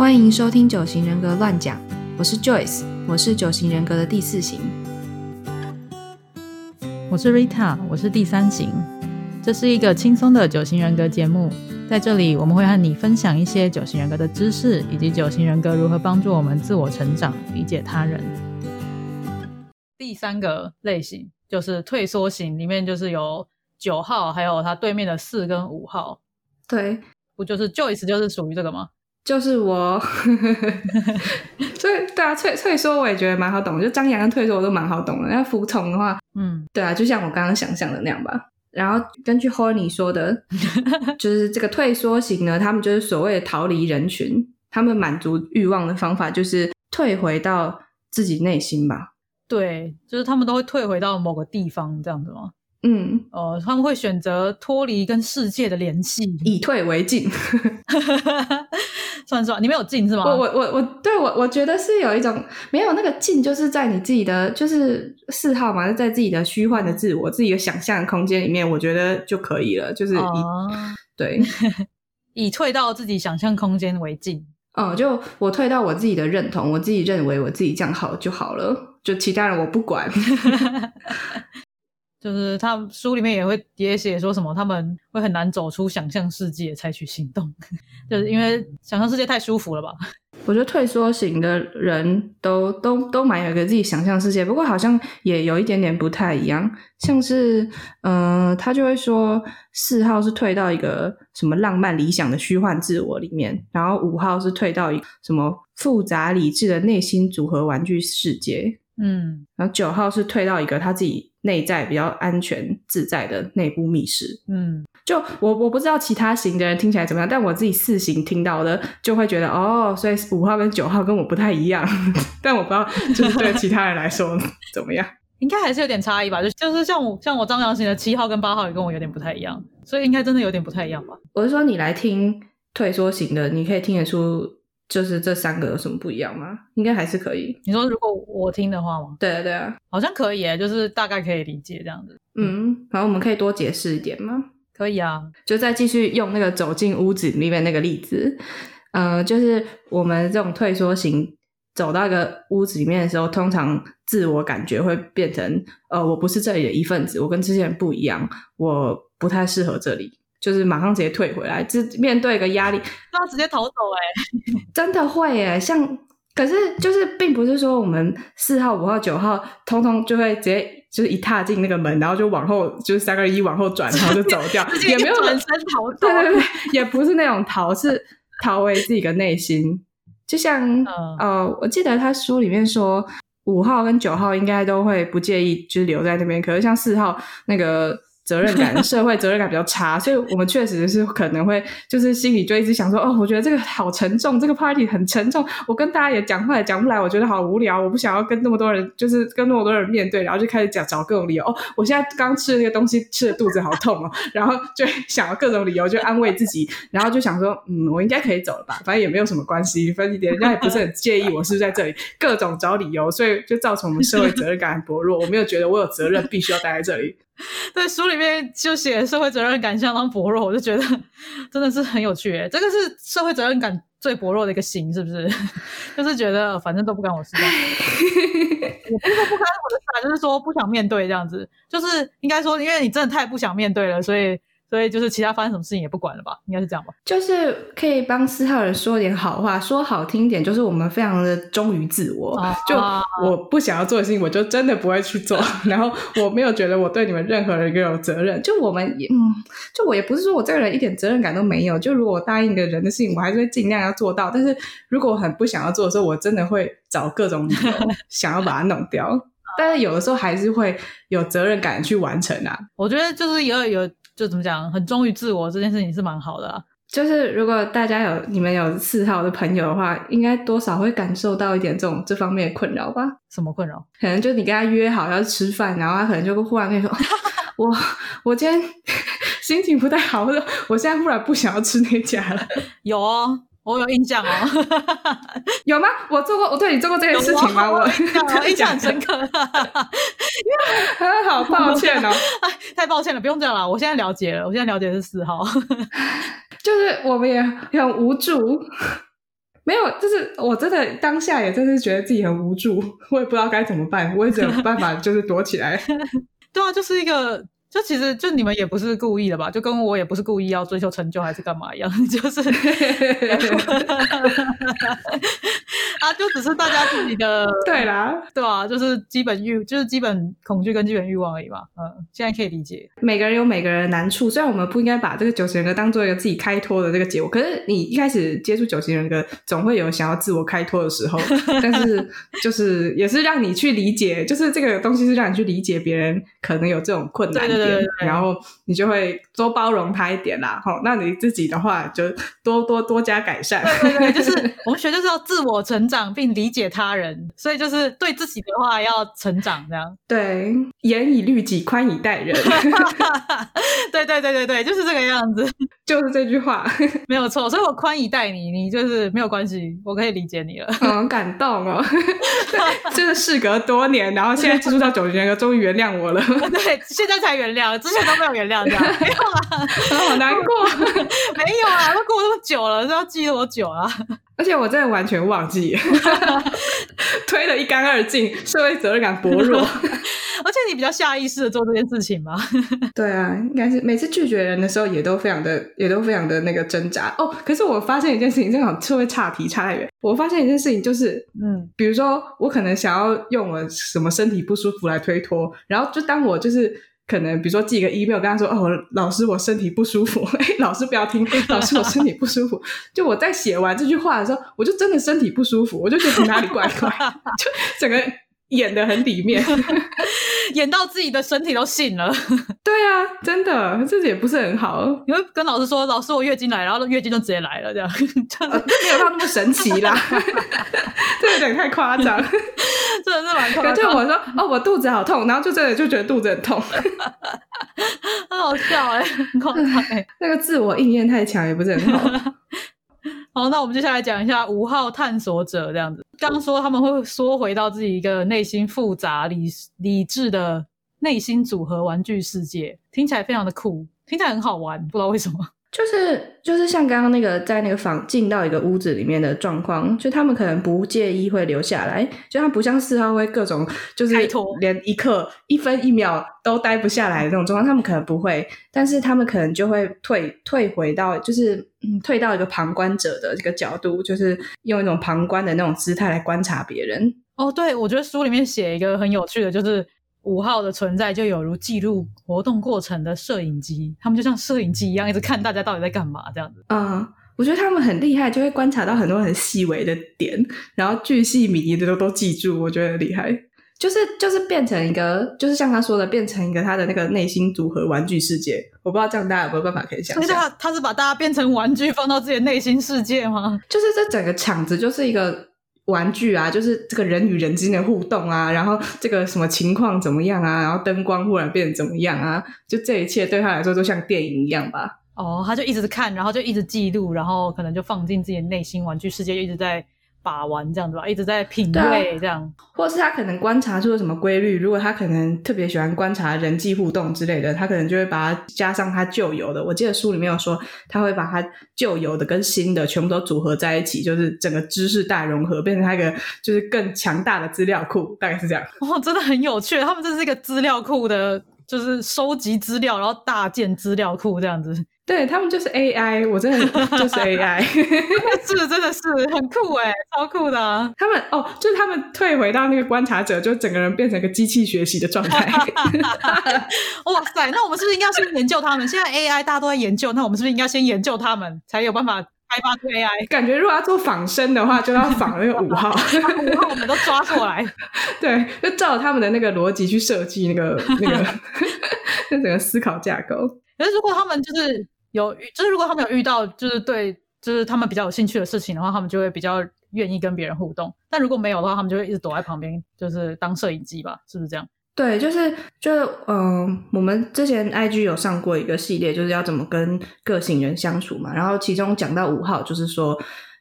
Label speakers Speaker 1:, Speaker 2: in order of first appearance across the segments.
Speaker 1: 欢迎收听九型人格乱讲，我是 Joyce，我是九型人格的第四型。
Speaker 2: 我是 Rita，我是第三型。这是一个轻松的九型人格节目，在这里我们会和你分享一些九型人格的知识，以及九型人格如何帮助我们自我成长、理解他人。第三个类型就是退缩型，里面就是有九号，还有他对面的四跟五号，
Speaker 1: 对，
Speaker 2: 不就是 Joyce 就是属于这个吗？
Speaker 1: 就是我，所以对啊，退退缩我也觉得蛮好懂，就张扬跟退缩我都蛮好懂的。那服从的话，
Speaker 2: 嗯，
Speaker 1: 对啊，就像我刚刚想象的那样吧。然后根据 Horny 说的，就是这个退缩型呢，他们就是所谓的逃离人群，他们满足欲望的方法就是退回到自己内心吧。
Speaker 2: 对，就是他们都会退回到某个地方这样子吗？
Speaker 1: 嗯，
Speaker 2: 呃，他们会选择脱离跟世界的联系，
Speaker 1: 以退为进。
Speaker 2: 算是吧，你没有进是吗？
Speaker 1: 我我我我，对我我觉得是有一种没有那个进，就是在你自己的就是嗜好嘛，就在自己的虚幻的自我、自己的想象空间里面，我觉得就可以了。就是以、
Speaker 2: 哦
Speaker 1: 对，
Speaker 2: 以退到自己想象空间为进。
Speaker 1: 嗯，就我退到我自己的认同，我自己认为我自己这样好就好了，就其他人我不管。
Speaker 2: 就是他书里面也会也写说什么，他们会很难走出想象世界，采取行动，就是因为想象世界太舒服了吧？
Speaker 1: 我觉得退缩型的人都都都蛮有一个自己想象世界，不过好像也有一点点不太一样，像是嗯、呃他就会说四号是退到一个什么浪漫理想的虚幻自我里面，然后五号是退到一个什么复杂理智的内心组合玩具世界，
Speaker 2: 嗯。
Speaker 1: 然后九号是退到一个他自己内在比较安全自在的内部密室。
Speaker 2: 嗯，
Speaker 1: 就我我不知道其他型的人听起来怎么样，但我自己四型听到的就会觉得哦，所以五号跟九号跟我不太一样，但我不知道就是对其他人来说怎么样。
Speaker 2: 应该还是有点差异吧？就就是像我像我张扬型的七号跟八号也跟我有点不太一样，所以应该真的有点不太一样吧？
Speaker 1: 我是说你来听退缩型的，你可以听得出就是这三个有什么不一样吗？应该还是可以。
Speaker 2: 你说如果我听的话吗？
Speaker 1: 对啊对啊，
Speaker 2: 好像可以耶，就是大概可以理解这样子。
Speaker 1: 嗯，然后我们可以多解释一点吗？
Speaker 2: 可以啊，
Speaker 1: 就再继续用那个走进屋子里面那个例子，呃，就是我们这种退缩型走到一个屋子里面的时候，通常自我感觉会变成，呃，我不是这里的一份子，我跟这些人不一样，我不太适合这里，就是马上直接退回来，就面对一个压力，
Speaker 2: 那直接逃走哎。
Speaker 1: 真的会耶，像可是就是并不是说我们四号、五号、九号，通通就会直接就是一踏进那个门，然后就往后就是三个一往后转，然后就走掉，也没有
Speaker 2: 转身逃走。
Speaker 1: 对对对，也不是那种逃，是逃回自己的内心。就像、
Speaker 2: 嗯
Speaker 1: 呃，我记得他书里面说，五号跟九号应该都会不介意，就是留在那边。可是像四号那个责任感、社会责任感比较差，所以我们确实是可能会就是心里就一直想说，哦，我觉得这个好沉重，这个 party 很沉重，我跟大家也讲话也讲不来，我觉得好无聊，我不想要跟那么多人，就是跟那么多人面对，然后就开始讲找各种理由。哦，我现在刚吃的那个东西吃的肚子好痛哦，然后就想要各种理由就安慰自己，然后就想说，嗯，我应该可以走了吧，反正也没有什么关系，反正人家也不是很介意我是不是在这里，各种找理由，所以就造成我们社会责任感很薄弱。我没有觉得我有责任必须要待在这里。
Speaker 2: 对，书里面就写社会责任感相当薄弱，我就觉得真的是很有趣耶。这个是社会责任感最薄弱的一个型，是不是？就是觉得反正都不关我事，也不是说不关我的事啊，就是说不想面对这样子。就是应该说，因为你真的太不想面对了，所以所以就是其他发生什么事情也不管了吧？应该是这样吧？
Speaker 1: 就是可以帮四号人说点好话，说好听点，就是我们非常的忠于自我。
Speaker 2: 啊
Speaker 1: 就我不想要做的事情，我就真的不会去做。然后我没有觉得我对你们任何人一个有责任。就我们也，嗯，就我也不是说我这个人一点责任感都没有。就如果我答应一个人的事情，我还是会尽量要做到。但是如果我很不想要做的时候，我真的会找各种理由 想要把它弄掉。但是有的时候还是会有责任感去完成啊。
Speaker 2: 我觉得就是有有就怎么讲，很忠于自我这件事情是蛮好的啊。
Speaker 1: 就是如果大家有你们有四号的朋友的话，应该多少会感受到一点这种这方面的困扰吧？
Speaker 2: 什么困扰？
Speaker 1: 可能就你跟他约好要吃饭，然后他可能就会忽然跟你说：“ 我我今天 心情不太好，或者我现在忽然不想要吃那家了。
Speaker 2: 有哦，我有印象哦，”
Speaker 1: 有吗？我做过，我对你做过这件事情吗？我
Speaker 2: 印象很深
Speaker 1: 刻，
Speaker 2: 刻。
Speaker 1: 好抱歉哦。
Speaker 2: 哎，太抱歉了，不用这样了。我现在了解了，我现在了解的是四号。
Speaker 1: 就是我们也很无助。没有，就是我真的当下也真是觉得自己很无助，我也不知道该怎么办，我也只有办法就是躲起来。
Speaker 2: 对啊，就是一个。就其实就你们也不是故意的吧？就跟我也不是故意要追求成就还是干嘛一样，就是 啊，就只是大家自己的
Speaker 1: 对啦，
Speaker 2: 对吧？就是基本欲，就是基本恐惧跟基本欲望而已嘛。嗯，现在可以理解。
Speaker 1: 每个人有每个人的难处，虽然我们不应该把这个九型人格当做一个自己开脱的这个结果，可是你一开始接触九型人格，总会有想要自我开脱的时候。但是就是也是让你去理解，就是这个东西是让你去理解别人可能有这种困难。
Speaker 2: 对，
Speaker 1: 然后你就会多包容他一点啦，好，那你自己的话就多多多加改善。
Speaker 2: 对对对，就是我们学就是要自我成长并理解他人，所以就是对自己的话要成长这样。
Speaker 1: 对，严以律己，宽以待人。
Speaker 2: 对对对对对，就是这个样子，
Speaker 1: 就是这句话
Speaker 2: 没有错。所以我宽以待你，你就是没有关系，我可以理解你了。
Speaker 1: 很感动哦，就是事隔多年，然后现在接触到九年哥，终于原谅我了。
Speaker 2: 对，现在才原。原谅之前都没有原谅，这样 没有啦，
Speaker 1: 好难过，
Speaker 2: 没有啊，都过那么久了，都要记多久啊？
Speaker 1: 而且我真的完全忘记，推的一干二净，社会责任感薄弱。
Speaker 2: 而且你比较下意识的做这件事情吗？
Speaker 1: 对啊，应该是每次拒绝人的时候，也都非常的，也都非常的那个挣扎。哦，可是我发现一件事情，正好社会差题差太远。我发现一件事情，就是，嗯，比如说我可能想要用我什么身体不舒服来推脱，然后就当我就是。可能比如说寄个 email 跟他说哦，老师我身体不舒服，老师不要听，老师我身体不舒服。就我在写完这句话的时候，我就真的身体不舒服，我就觉得哪里怪怪，就整个演的很里面，
Speaker 2: 演到自己的身体都信了。
Speaker 1: 对啊，真的，这也不是很好。
Speaker 2: 你会跟老师说，老师我月经来，然后月经就直接来了，这样
Speaker 1: 没有他那么神奇啦，这有点太夸张。
Speaker 2: 真的是蛮痛，
Speaker 1: 就我说哦，我肚子好痛，然后就真的就觉得肚子很痛，
Speaker 2: 很 好笑哎，很夸张哎，
Speaker 1: 那个自我应验太强也不是很好。
Speaker 2: 好，那我们接下来讲一下五号探索者这样子。刚说他们会缩回到自己一个内心复杂、理理智的内心组合玩具世界，听起来非常的酷，听起来很好玩，不知道为什么。
Speaker 1: 就是就是像刚刚那个在那个房进到一个屋子里面的状况，就他们可能不介意会留下来，就他不像四号会各种就是连一刻一分一秒都待不下来的那种状况，他们可能不会，但是他们可能就会退退回到就是嗯退到一个旁观者的这个角度，就是用一种旁观的那种姿态来观察别人。
Speaker 2: 哦，对，我觉得书里面写一个很有趣的，就是。五号的存在就有如记录活动过程的摄影机，他们就像摄影机一样，一直看大家到底在干嘛这样子。
Speaker 1: 嗯，我觉得他们很厉害，就会观察到很多很细微的点，然后巨细靡遗的都都记住。我觉得厉害，就是就是变成一个，就是像他说的，变成一个他的那个内心组合玩具世界。我不知道这样大家有没有办法可以想象？
Speaker 2: 他他是把大家变成玩具放到自己的内心世界吗？
Speaker 1: 就是这整个场子就是一个。玩具啊，就是这个人与人之间的互动啊，然后这个什么情况怎么样啊，然后灯光忽然变怎么样啊，就这一切对他来说就像电影一样吧。
Speaker 2: 哦，他就一直看，然后就一直记录，然后可能就放进自己的内心玩具世界，一直在。把玩这样子吧，一直在品味这样，
Speaker 1: 或者是他可能观察出了什么规律。如果他可能特别喜欢观察人际互动之类的，他可能就会把它加上他旧有的。我记得书里面有说，他会把他旧有的跟新的全部都组合在一起，就是整个知识大融合，变成他一个就是更强大的资料库，大概是这样。
Speaker 2: 哦，真的很有趣，他们这是一个资料库的，就是收集资料，然后大建资料库这样子。
Speaker 1: 对他们就是 AI，我真的 就是 AI，
Speaker 2: 是真的是很酷哎，超酷的。
Speaker 1: 他们哦，就是他们退回到那个观察者，就整个人变成一个机器学习的状态。
Speaker 2: 哇塞，那我们是不是应该先研究他们？现在 AI 大家都在研究，那我们是不是应该先研究他们，才有办法开发出 AI？
Speaker 1: 感觉如果要做仿生的话，就要仿那个五号，
Speaker 2: 五号我们都抓过来，
Speaker 1: 对，就照他们的那个逻辑去设计那个那个那整个思考架构。
Speaker 2: 可是如果他们就是。有，就是如果他们有遇到，就是对，就是他们比较有兴趣的事情的话，他们就会比较愿意跟别人互动。但如果没有的话，他们就会一直躲在旁边，就是当摄影机吧，是不是这样？
Speaker 1: 对，就是就是嗯，我们之前 IG 有上过一个系列，就是要怎么跟个性人相处嘛。然后其中讲到五号，就是说，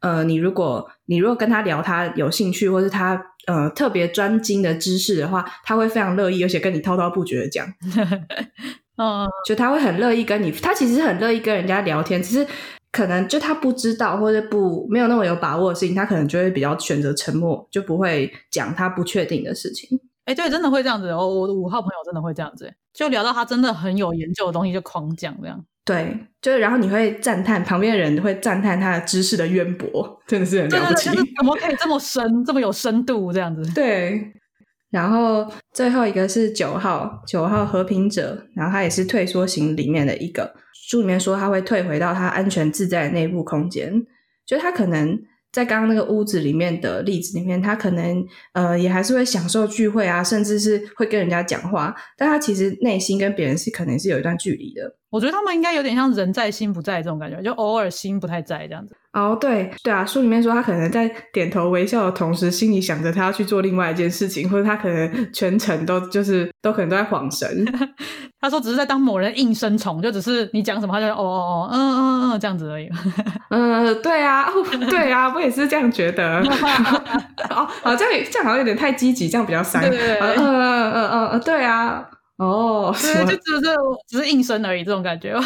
Speaker 1: 呃，你如果你如果跟他聊他有兴趣，或是他呃特别专精的知识的话，他会非常乐意，而且跟你滔滔不绝的讲。
Speaker 2: 嗯，
Speaker 1: 就他会很乐意跟你，他其实很乐意跟人家聊天，只是可能就他不知道或者不没有那么有把握的事情，他可能就会比较选择沉默，就不会讲他不确定的事情。
Speaker 2: 哎，对，真的会这样子。我我的五号朋友真的会这样子，就聊到他真的很有研究的东西，就狂讲这样。
Speaker 1: 对，就是然后你会赞叹旁边的人会赞叹他的知识的渊博，真的是很了不起。
Speaker 2: 怎么可以这么深，这么有深度这样子？
Speaker 1: 对。然后最后一个是九号，九号和平者，然后他也是退缩型里面的一个。书里面说他会退回到他安全自在的内部空间，就他可能在刚刚那个屋子里面的例子里面，他可能呃也还是会享受聚会啊，甚至是会跟人家讲话，但他其实内心跟别人是可能是有一段距离的。
Speaker 2: 我觉得他们应该有点像人在心不在这种感觉，就偶尔心不太在这样子。
Speaker 1: 哦，对对啊，书里面说他可能在点头微笑的同时，心里想着他要去做另外一件事情，或者他可能全程都就是都可能都在晃神。
Speaker 2: 他说只是在当某人应声虫，就只是你讲什么他就哦哦哦嗯嗯嗯这样子而已。
Speaker 1: 嗯，对啊，对啊，我也是这样觉得。哦，好像这样好像有点太积极，这样比较伤。
Speaker 2: 对对对，嗯嗯
Speaker 1: 嗯嗯，对啊。哦，
Speaker 2: 对，就只是只是应声而已，这种感觉。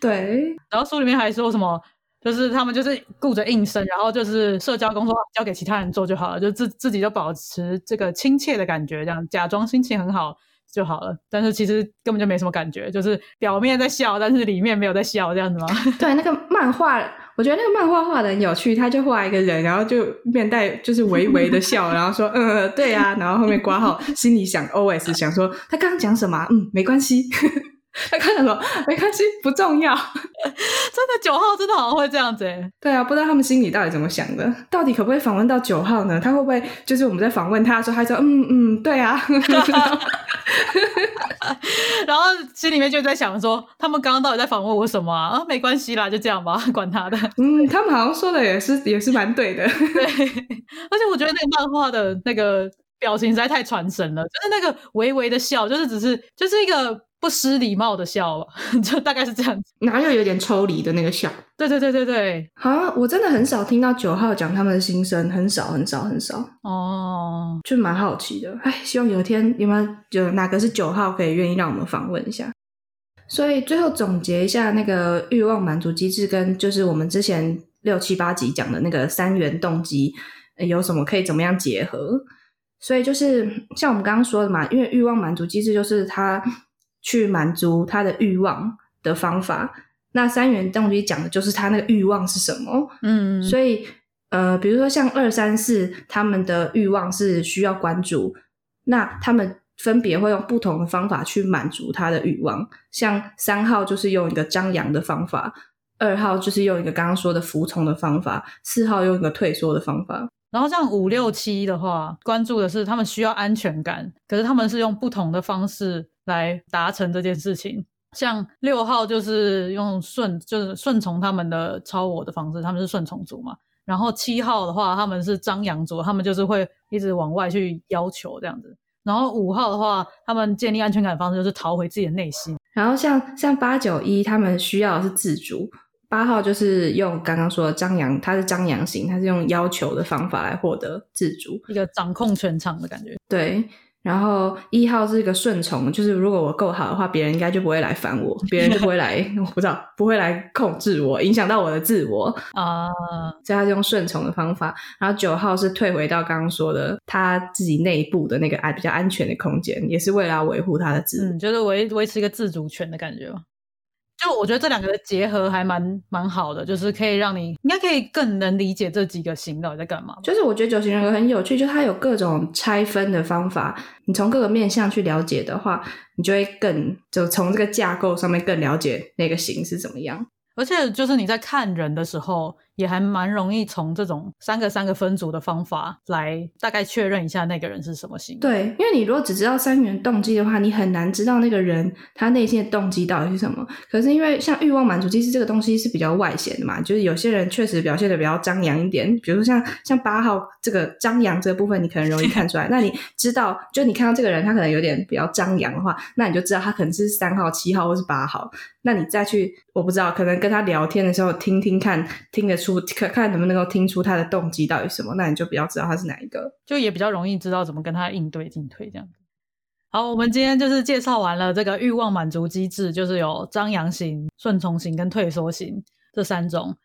Speaker 1: 对，
Speaker 2: 然后书里面还说什么，就是他们就是顾着应声，然后就是社交工作交给其他人做就好了，就自自己就保持这个亲切的感觉，这样假装心情很好就好了。但是其实根本就没什么感觉，就是表面在笑，但是里面没有在笑，这样子吗？
Speaker 1: 对，那个漫画。我觉得那个漫画画的很有趣，他就画一个人，然后就面带就是微微的笑，然后说嗯对啊，然后后面挂号，心里想 O S 想说他刚刚讲什么？嗯，没关系。他看什么没关系，不重要。真
Speaker 2: 的九号真的好像会这样子哎。
Speaker 1: 对啊，不知道他们心里到底怎么想的，到底可不可以访问到九号呢？他会不会就是我们在访问他的时候，他说嗯嗯对啊，
Speaker 2: 然后心里面就在想说，他们刚刚到底在访问我什么啊？没关系啦，就这样吧，管他的。
Speaker 1: 嗯，他们好像说的也是也是蛮对的。
Speaker 2: 对，而且我觉得那个漫画的那个表情实在太传神了，就是那个微微的笑，就是只是就是一个。不失礼貌的笑吧，就大概是这样子，
Speaker 1: 哪有有点抽离的那个笑？
Speaker 2: 对对对对对，
Speaker 1: 好像我真的很少听到九号讲他们的心声，很少很少很少
Speaker 2: 哦，
Speaker 1: 就蛮好奇的。哎，希望有一天有没有有哪个是九号可以愿意让我们访问一下。所以最后总结一下那个欲望满足机制，跟就是我们之前六七八集讲的那个三元动机有什么可以怎么样结合？所以就是像我们刚刚说的嘛，因为欲望满足机制就是它。去满足他的欲望的方法，那三元动机讲的就是他那个欲望是什么。
Speaker 2: 嗯，
Speaker 1: 所以呃，比如说像二三四，他们的欲望是需要关注，那他们分别会用不同的方法去满足他的欲望。像三号就是用一个张扬的方法，二号就是用一个刚刚说的服从的方法，四号用一个退缩的方法。
Speaker 2: 然后像五六七的话，关注的是他们需要安全感，可是他们是用不同的方式。来达成这件事情，像六号就是用顺，就是顺从他们的超我的方式，他们是顺从族嘛。然后七号的话，他们是张扬族，他们就是会一直往外去要求这样子。然后五号的话，他们建立安全感的方式就是逃回自己的内心。
Speaker 1: 然后像像八九一，他们需要的是自主。八号就是用刚刚说的张扬，他是张扬型，他是用要求的方法来获得自主，
Speaker 2: 一个掌控全场的感觉。
Speaker 1: 对。然后一号是一个顺从，就是如果我够好的话，别人应该就不会来烦我，别人就不会来，我不知道不会来控制我，影响到我的自我
Speaker 2: 啊。
Speaker 1: 所以他是用顺从的方法。然后九号是退回到刚刚说的他自己内部的那个安比较安全的空间，也是为了要维护他的自，
Speaker 2: 嗯，就是维维持一个自主权的感觉吧。就我觉得这两个结合还蛮蛮好的，就是可以让你应该可以更能理解这几个型到底在干嘛。
Speaker 1: 就是我觉得九型人格很有趣，就它有各种拆分的方法，你从各个面向去了解的话，你就会更就从这个架构上面更了解那个型是怎么样。
Speaker 2: 而且就是你在看人的时候。也还蛮容易从这种三个三个分组的方法来大概确认一下那个人是什么型。
Speaker 1: 对，因为你如果只知道三元动机的话，你很难知道那个人他内心的动机到底是什么。可是因为像欲望满足机制这个东西是比较外显的嘛，就是有些人确实表现的比较张扬一点，比如说像像八号这个张扬这个部分，你可能容易看出来。那你知道，就你看到这个人他可能有点比较张扬的话，那你就知道他可能是三号、七号或是八号。那你再去，我不知道，可能跟他聊天的时候听听看，听得出，看看能不能够听出他的动机到底什么，那你就比较知道他是哪一个，
Speaker 2: 就也比较容易知道怎么跟他应对进退这样。好，我们今天就是介绍完了这个欲望满足机制，就是有张扬型、顺从型跟退缩型这三种。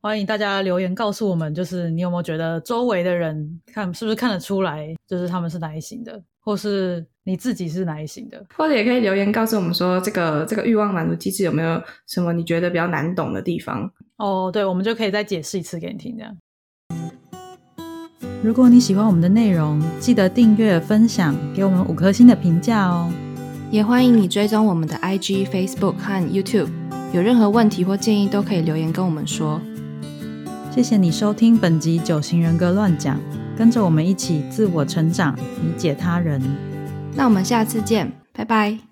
Speaker 2: 欢迎大家留言告诉我们，就是你有没有觉得周围的人看是不是看得出来，就是他们是哪一型的，或是你自己是哪一型的？
Speaker 1: 或者也可以留言告诉我们说，这个这个欲望满足机制有没有什么你觉得比较难懂的地方？
Speaker 2: 哦，对，我们就可以再解释一次给你听，这样。如果你喜欢我们的内容，记得订阅、分享，给我们五颗星的评价哦。
Speaker 1: 也欢迎你追踪我们的 IG、Facebook 和 YouTube，有任何问题或建议都可以留言跟我们说。
Speaker 2: 谢谢你收听本集《九型人格乱讲》，跟着我们一起自我成长，理解他人。
Speaker 1: 那我们下次见，拜拜。